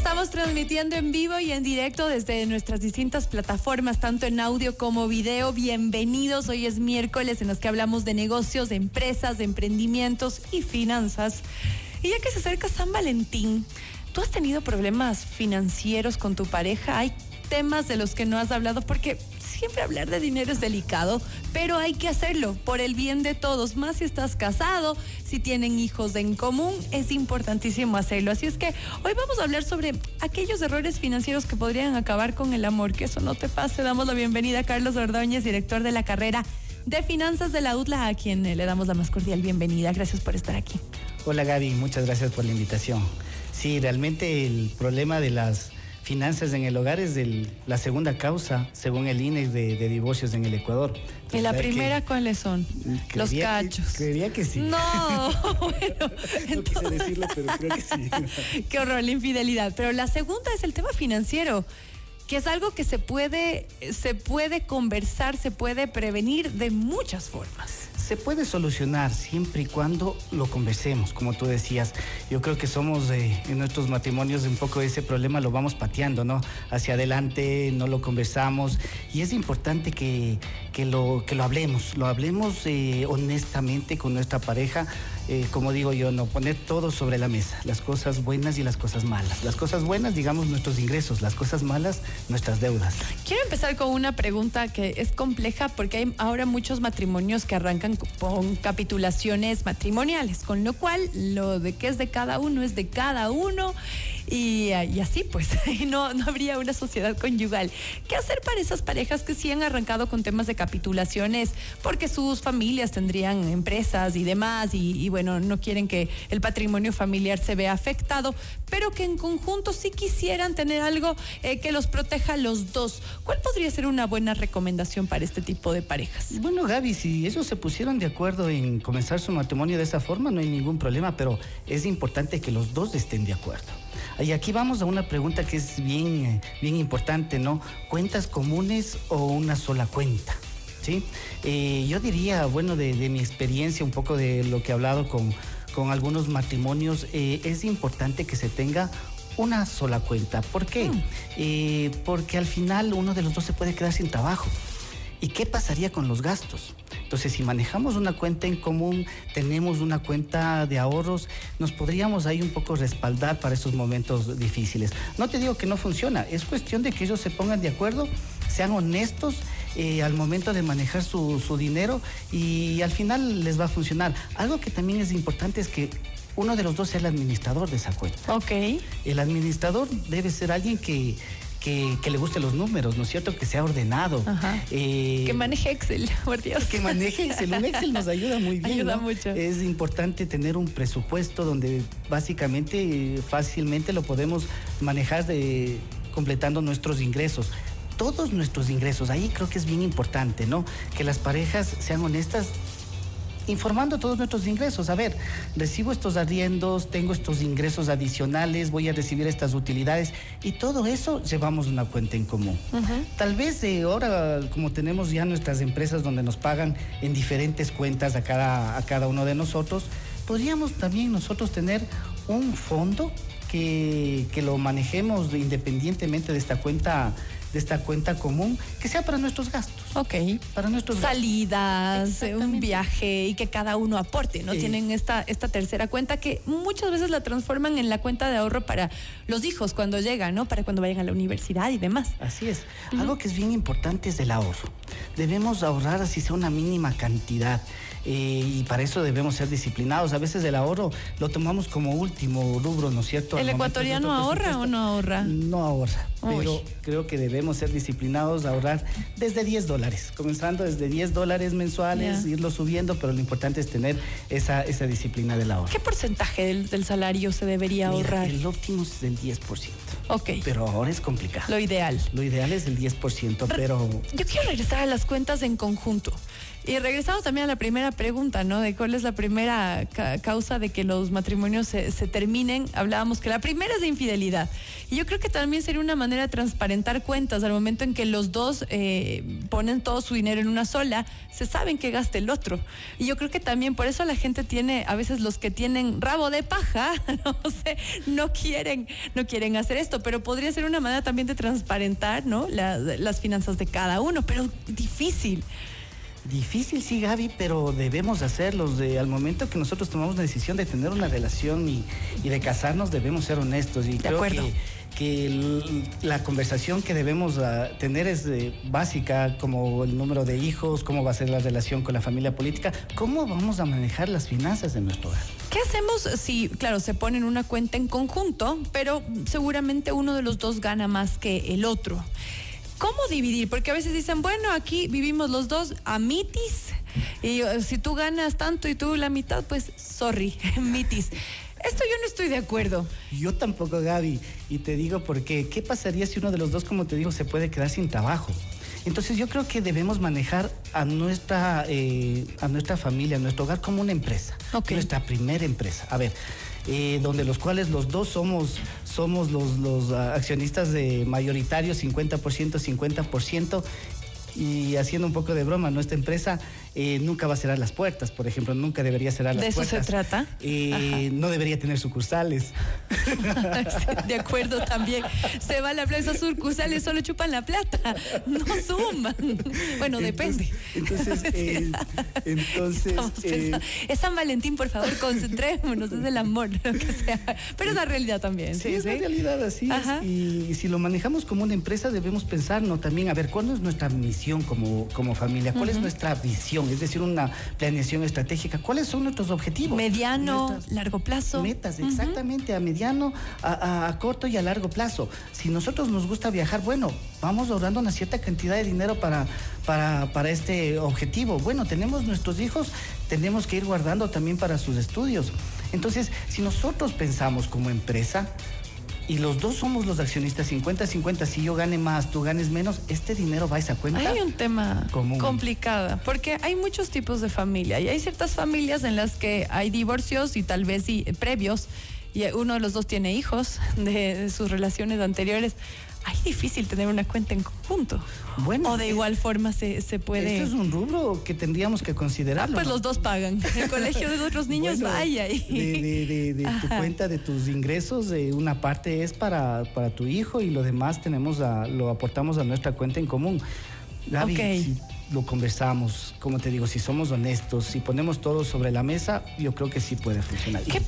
Estamos transmitiendo en vivo y en directo desde nuestras distintas plataformas, tanto en audio como video. Bienvenidos. Hoy es miércoles en los que hablamos de negocios, de empresas, de emprendimientos y finanzas. Y ya que se acerca San Valentín, ¿tú has tenido problemas financieros con tu pareja? ¿Hay temas de los que no has hablado? Porque siempre hablar de dinero es delicado, pero hay que hacerlo por el bien de todos, más si estás casado, si tienen hijos en común, es importantísimo hacerlo. Así es que hoy vamos a hablar sobre aquellos errores financieros que podrían acabar con el amor, que eso no te pase. Damos la bienvenida a Carlos Ordóñez, director de la carrera de finanzas de la UTLA, a quien le damos la más cordial bienvenida. Gracias por estar aquí. Hola Gaby, muchas gracias por la invitación. Sí, realmente el problema de las finanzas en el hogar es la segunda causa, según el INE, de, divorcios en el Ecuador. ¿Y la primera cuáles son? Los cachos. creería que sí. No, bueno. no quise decirlo, pero creo que sí. Qué horror, la infidelidad. Pero la segunda es el tema financiero que es algo que se puede, se puede conversar, se puede prevenir de muchas formas se puede solucionar siempre y cuando lo conversemos, como tú decías. Yo creo que somos eh, en nuestros matrimonios un poco ese problema lo vamos pateando, ¿no? Hacia adelante, no lo conversamos y es importante que, que lo hablemos, lo hablemos eh, honestamente con nuestra pareja eh, como digo yo, no poner todo sobre la mesa, las cosas buenas y las cosas malas. Las cosas buenas, digamos, nuestros ingresos, las cosas malas, nuestras deudas. Quiero empezar con una pregunta que es compleja porque hay ahora muchos matrimonios que arrancan con capitulaciones matrimoniales, con lo cual lo de qué es de cada uno es de cada uno y, así pues no, no habría una sociedad conyugal. ¿Qué hacer para esas parejas que sí han arrancado con temas de capitulaciones porque sus familias tendrían empresas y demás y, bueno, no quieren que el patrimonio familiar se vea afectado, pero que en conjunto sí quisieran tener algo eh, que los proteja a los dos? ¿Cuál podría ser una buena recomendación para este tipo de parejas? Bueno, Gaby, si ellos se pusieron de acuerdo en comenzar su matrimonio de esa forma, no hay ningún problema, pero es importante que los dos estén de acuerdo. Y aquí vamos a una pregunta que es bien, eh, bien importante, ¿no? ¿Cuentas comunes o una sola cuenta? ¿Sí? Eh, yo diría, bueno, de, mi experiencia, un poco de lo que he hablado con, con algunos matrimonios, eh, es importante que se tenga una sola cuenta. ¿Por qué? Mm. porque al final uno de los dos se puede quedar sin trabajo. ¿Y qué pasaría con los gastos? Entonces, si manejamos una cuenta en común, tenemos una cuenta de ahorros, nos podríamos ahí un poco respaldar para esos momentos difíciles. No te digo que no funciona, es cuestión de que ellos se pongan de acuerdo, sean honestos eh, al momento de manejar su, su dinero y al final les va a funcionar. Algo que también es importante es que uno de los dos sea el administrador de esa cuenta. Ok. El administrador debe ser alguien que que, le guste los números, ¿no es cierto? Que sea ordenado. Eh, que maneje Excel, por Dios. Que maneje Excel. Un Excel nos ayuda muy bien. Ayuda mucho. Es importante tener un presupuesto donde básicamente fácilmente lo podemos manejar de, completando nuestros ingresos todos nuestros ingresos. Ahí creo que es bien importante, ¿no? Que las parejas sean honestas informando todos nuestros ingresos. A ver, recibo estos arriendos, tengo estos ingresos adicionales, voy a recibir estas utilidades y todo eso llevamos una cuenta en común. Tal vez de ahora, como tenemos ya nuestras empresas donde nos pagan en diferentes cuentas a cada, a cada uno de nosotros, podríamos también nosotros tener un fondo que, que lo manejemos independientemente de esta cuenta de esta cuenta común que sea para nuestros gastos. Ok. Para nuestros Salidas, un viaje y que cada uno aporte, ¿no? Tienen esta, esta tercera cuenta que muchas veces la transforman en la cuenta de ahorro para los hijos cuando llegan, ¿no? Para cuando vayan a la universidad y demás. Así es. Algo que es bien importante es el ahorro. Debemos ahorrar así sea una mínima cantidad. Eh, y para eso debemos ser disciplinados. A veces el ahorro lo tomamos como último rubro, ¿no es cierto? ¿El ecuatoriano ahorra o no ahorra? No ahorra, pero creo que debemos ser disciplinados, ahorrar desde 10 dólares, comenzando desde 10 dólares mensuales, irlo subiendo, pero lo importante es tener esa, esa disciplina del ahorro. ¿Qué porcentaje del, salario se debería ahorrar? El óptimo es del 10%. Ok. Pero ahora es complicado. Lo ideal. Lo ideal es del 10%, pero... Yo quiero regresar a las cuentas en conjunto. Y regresamos también a la primera pregunta, ¿no? De cuál es la primera causa de que los matrimonios se, terminen. Hablábamos que la primera es de infidelidad. Y yo creo que también sería una, manera de transparentar cuentas. Al momento en que los dos eh, ponen todo su dinero en una sola, se saben que gasta el otro. Y yo creo que también por eso la gente tiene, a veces los que tienen rabo de paja, no sé, no quieren, no quieren hacer esto, pero podría ser una manera también de transparentar, ¿no? las finanzas de cada uno, pero difícil. Difícil, sí, Gaby, pero debemos hacerlo. De, al momento que nosotros tomamos la decisión de tener una relación y, de casarnos, debemos ser honestos. Y creo que, que la conversación que debemos ah, tener es básica, como el número de hijos, cómo va a ser la relación con la familia política, cómo vamos a manejar las finanzas de nuestro hogar. ¿Qué hacemos si, claro, se ponen una cuenta en conjunto, pero seguramente uno de los dos gana más que el otro? ¿Cómo dividir? Porque a veces dicen, bueno, aquí vivimos los dos a mitis y eh, si tú ganas tanto y tú la mitad, pues sorry, mitis. Esto yo no estoy de acuerdo. Yo tampoco, Gaby. Y te digo porque, ¿qué pasaría si uno de los dos, como te digo, se puede quedar sin trabajo? Entonces yo creo que debemos manejar a nuestra, eh, a nuestra familia, a nuestro hogar como una empresa. Nuestra primera empresa. A ver, eh, donde los cuales los dos somos, somos los, los ah, accionistas de mayoritarios, 50%, 50%, y haciendo un poco de broma, nuestra empresa eh, nunca va a cerrar las puertas, por ejemplo, nunca debería cerrar las puertas. ¿De eso se trata? Eh, no debería tener sucursales. de acuerdo también. Se va a la plaza sucursales, solo chupan la plata, no suman. Bueno, depende. Entonces, eh, entonces es San Valentín, por favor, concentrémonos, es el amor, lo que sea. Pero es la realidad también. Sí, es la realidad, así es. Y, si lo manejamos como una empresa, debemos pensarnos también, a ver, ¿cuál es nuestra misión como, como familia? ¿Cuál es nuestra visión? es decir, una planeación estratégica. ¿Cuáles son nuestros objetivos? Mediano, largo plazo. Metas, exactamente, a mediano, a, corto y a largo plazo. Si nosotros nos gusta viajar, bueno, vamos ahorrando una cierta cantidad de dinero para, para, para este objetivo. Bueno, tenemos nuestros hijos, tenemos que ir guardando también para sus estudios. Entonces, si nosotros pensamos como empresa, y los dos somos los accionistas 50-50, si yo gane más, tú ganes menos, este dinero va a esa cuenta. Hay un tema complicado, porque hay muchos tipos de familia y hay ciertas familias en las que hay divorcios y tal vez sí, previos y uno de los dos tiene hijos de sus relaciones anteriores ay, difícil tener una cuenta en conjunto. Bueno. O de igual forma se, se puede. Eso es un rubro que tendríamos que considerarlo. Ah, pues los dos pagan. El colegio de otros niños vaya. Y... De, de, tu cuenta, de tus ingresos, una parte es para, para tu hijo y lo demás tenemos lo aportamos a nuestra cuenta en común. Gaby, si lo conversamos, como te digo, si somos honestos, si ponemos todo sobre la mesa, yo creo que sí puede funcionar. ¿Qué,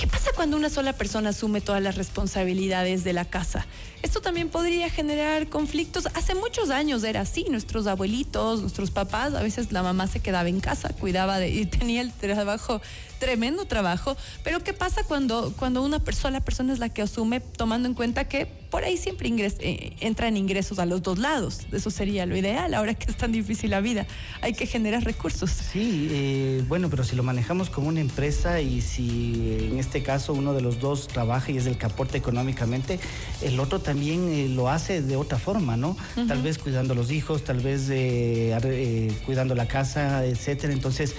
¿Qué pasa cuando una sola persona asume todas las responsabilidades de la casa? Esto también podría generar conflictos. Hace muchos años era así. Nuestros abuelitos, nuestros papás, a veces la mamá se quedaba en casa, cuidaba de y tenía el trabajo, tremendo trabajo. Pero ¿qué pasa cuando, cuando una sola persona es la que asume, tomando en cuenta que por ahí siempre eh, entran ingresos a los dos lados? Eso sería lo ideal, ahora que es tan difícil la vida. Hay que generar recursos. Sí, eh, bueno, pero si lo manejamos como una empresa y si en este caso uno de los dos trabaja y es el que aporta económicamente, el otro también también eh, lo hace de otra forma, ¿no? Tal vez cuidando a los hijos, tal vez eh, eh, cuidando la casa, etcétera. Entonces,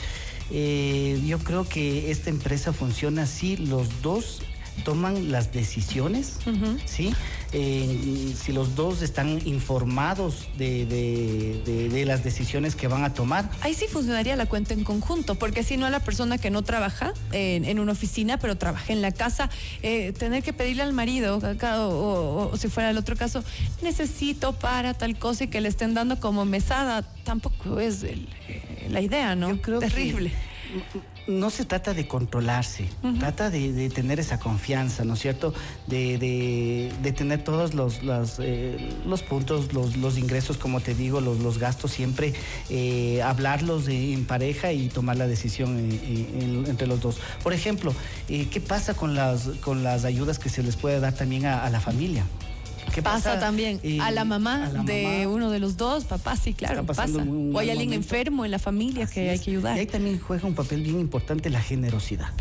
yo creo que esta empresa funciona así, los dos toman las decisiones, ¿sí? Eh, si los dos están informados de, las decisiones que van a tomar. Ahí sí funcionaría la cuenta en conjunto, porque si no a la persona que no trabaja en, una oficina, pero trabaja en la casa, eh, tener que pedirle al marido, o, si fuera el otro caso, necesito para tal cosa y que le estén dando como mesada, tampoco es eh, la idea, ¿no? Yo creo Terrible no se trata de controlarse, trata de, tener esa confianza, ¿no es cierto? De, tener todos los, los, eh, puntos, los, ingresos, como te digo, los, gastos, siempre eh, hablarlos en pareja y tomar la decisión entre los dos. Por ejemplo, eh, ¿qué pasa con las, con las ayudas que se les puede dar también a la familia? ¿Qué pasa, también a, la mamá de uno de los dos, papá, sí, claro, pasa. o hay alguien enfermo en la familia que hay que ayudar. Y ahí también juega un papel bien importante la generosidad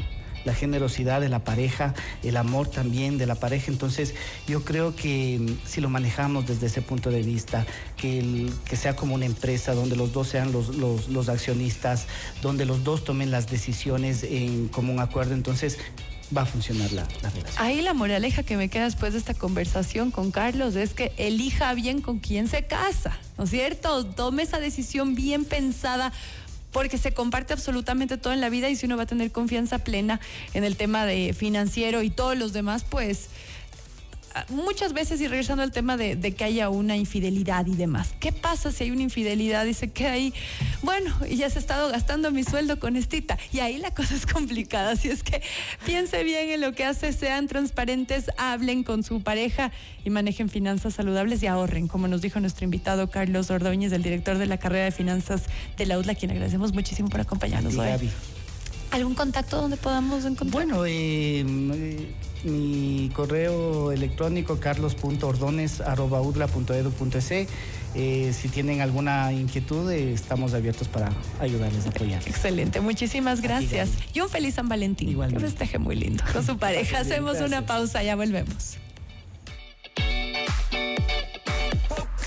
la generosidad de la pareja, el amor también de la pareja. Entonces yo creo que mm, si lo manejamos desde ese punto de vista, que, que sea como una empresa donde los dos sean los, los, accionistas, donde los dos tomen las decisiones en común acuerdo, entonces va a funcionar la, la relación. Ahí la moraleja que me queda después de esta conversación con Carlos es que elija bien con quién se casa, ¿no es cierto? Tome esa decisión bien pensada porque se comparte absolutamente todo en la vida y si uno va a tener confianza plena en el tema de financiero y todos los demás, pues muchas veces, y regresando al tema de, que haya una infidelidad y demás, ¿qué pasa si hay una infidelidad y se queda ahí? Bueno, y ya se ha estado gastando mi sueldo con estita. Y ahí la cosa es complicada. Así es que piense bien en lo que hace, sean transparentes, hablen con su pareja y manejen finanzas saludables y ahorren, como nos dijo nuestro invitado Carlos Ordóñez, el director de la carrera de finanzas de la UDLA, quien agradecemos muchísimo por acompañarnos hoy. ¿Algún contacto donde podamos encontrar? Bueno, eh, correo electrónico carlos.ordones.udla.edu.es. Eh, si tienen alguna inquietud, eh, estamos abiertos para ayudarles a apoyar. Excelente, muchísimas gracias. Y un feliz San Valentín. Igual. Que festeje muy lindo con su pareja. Hacemos una pausa, ya volvemos.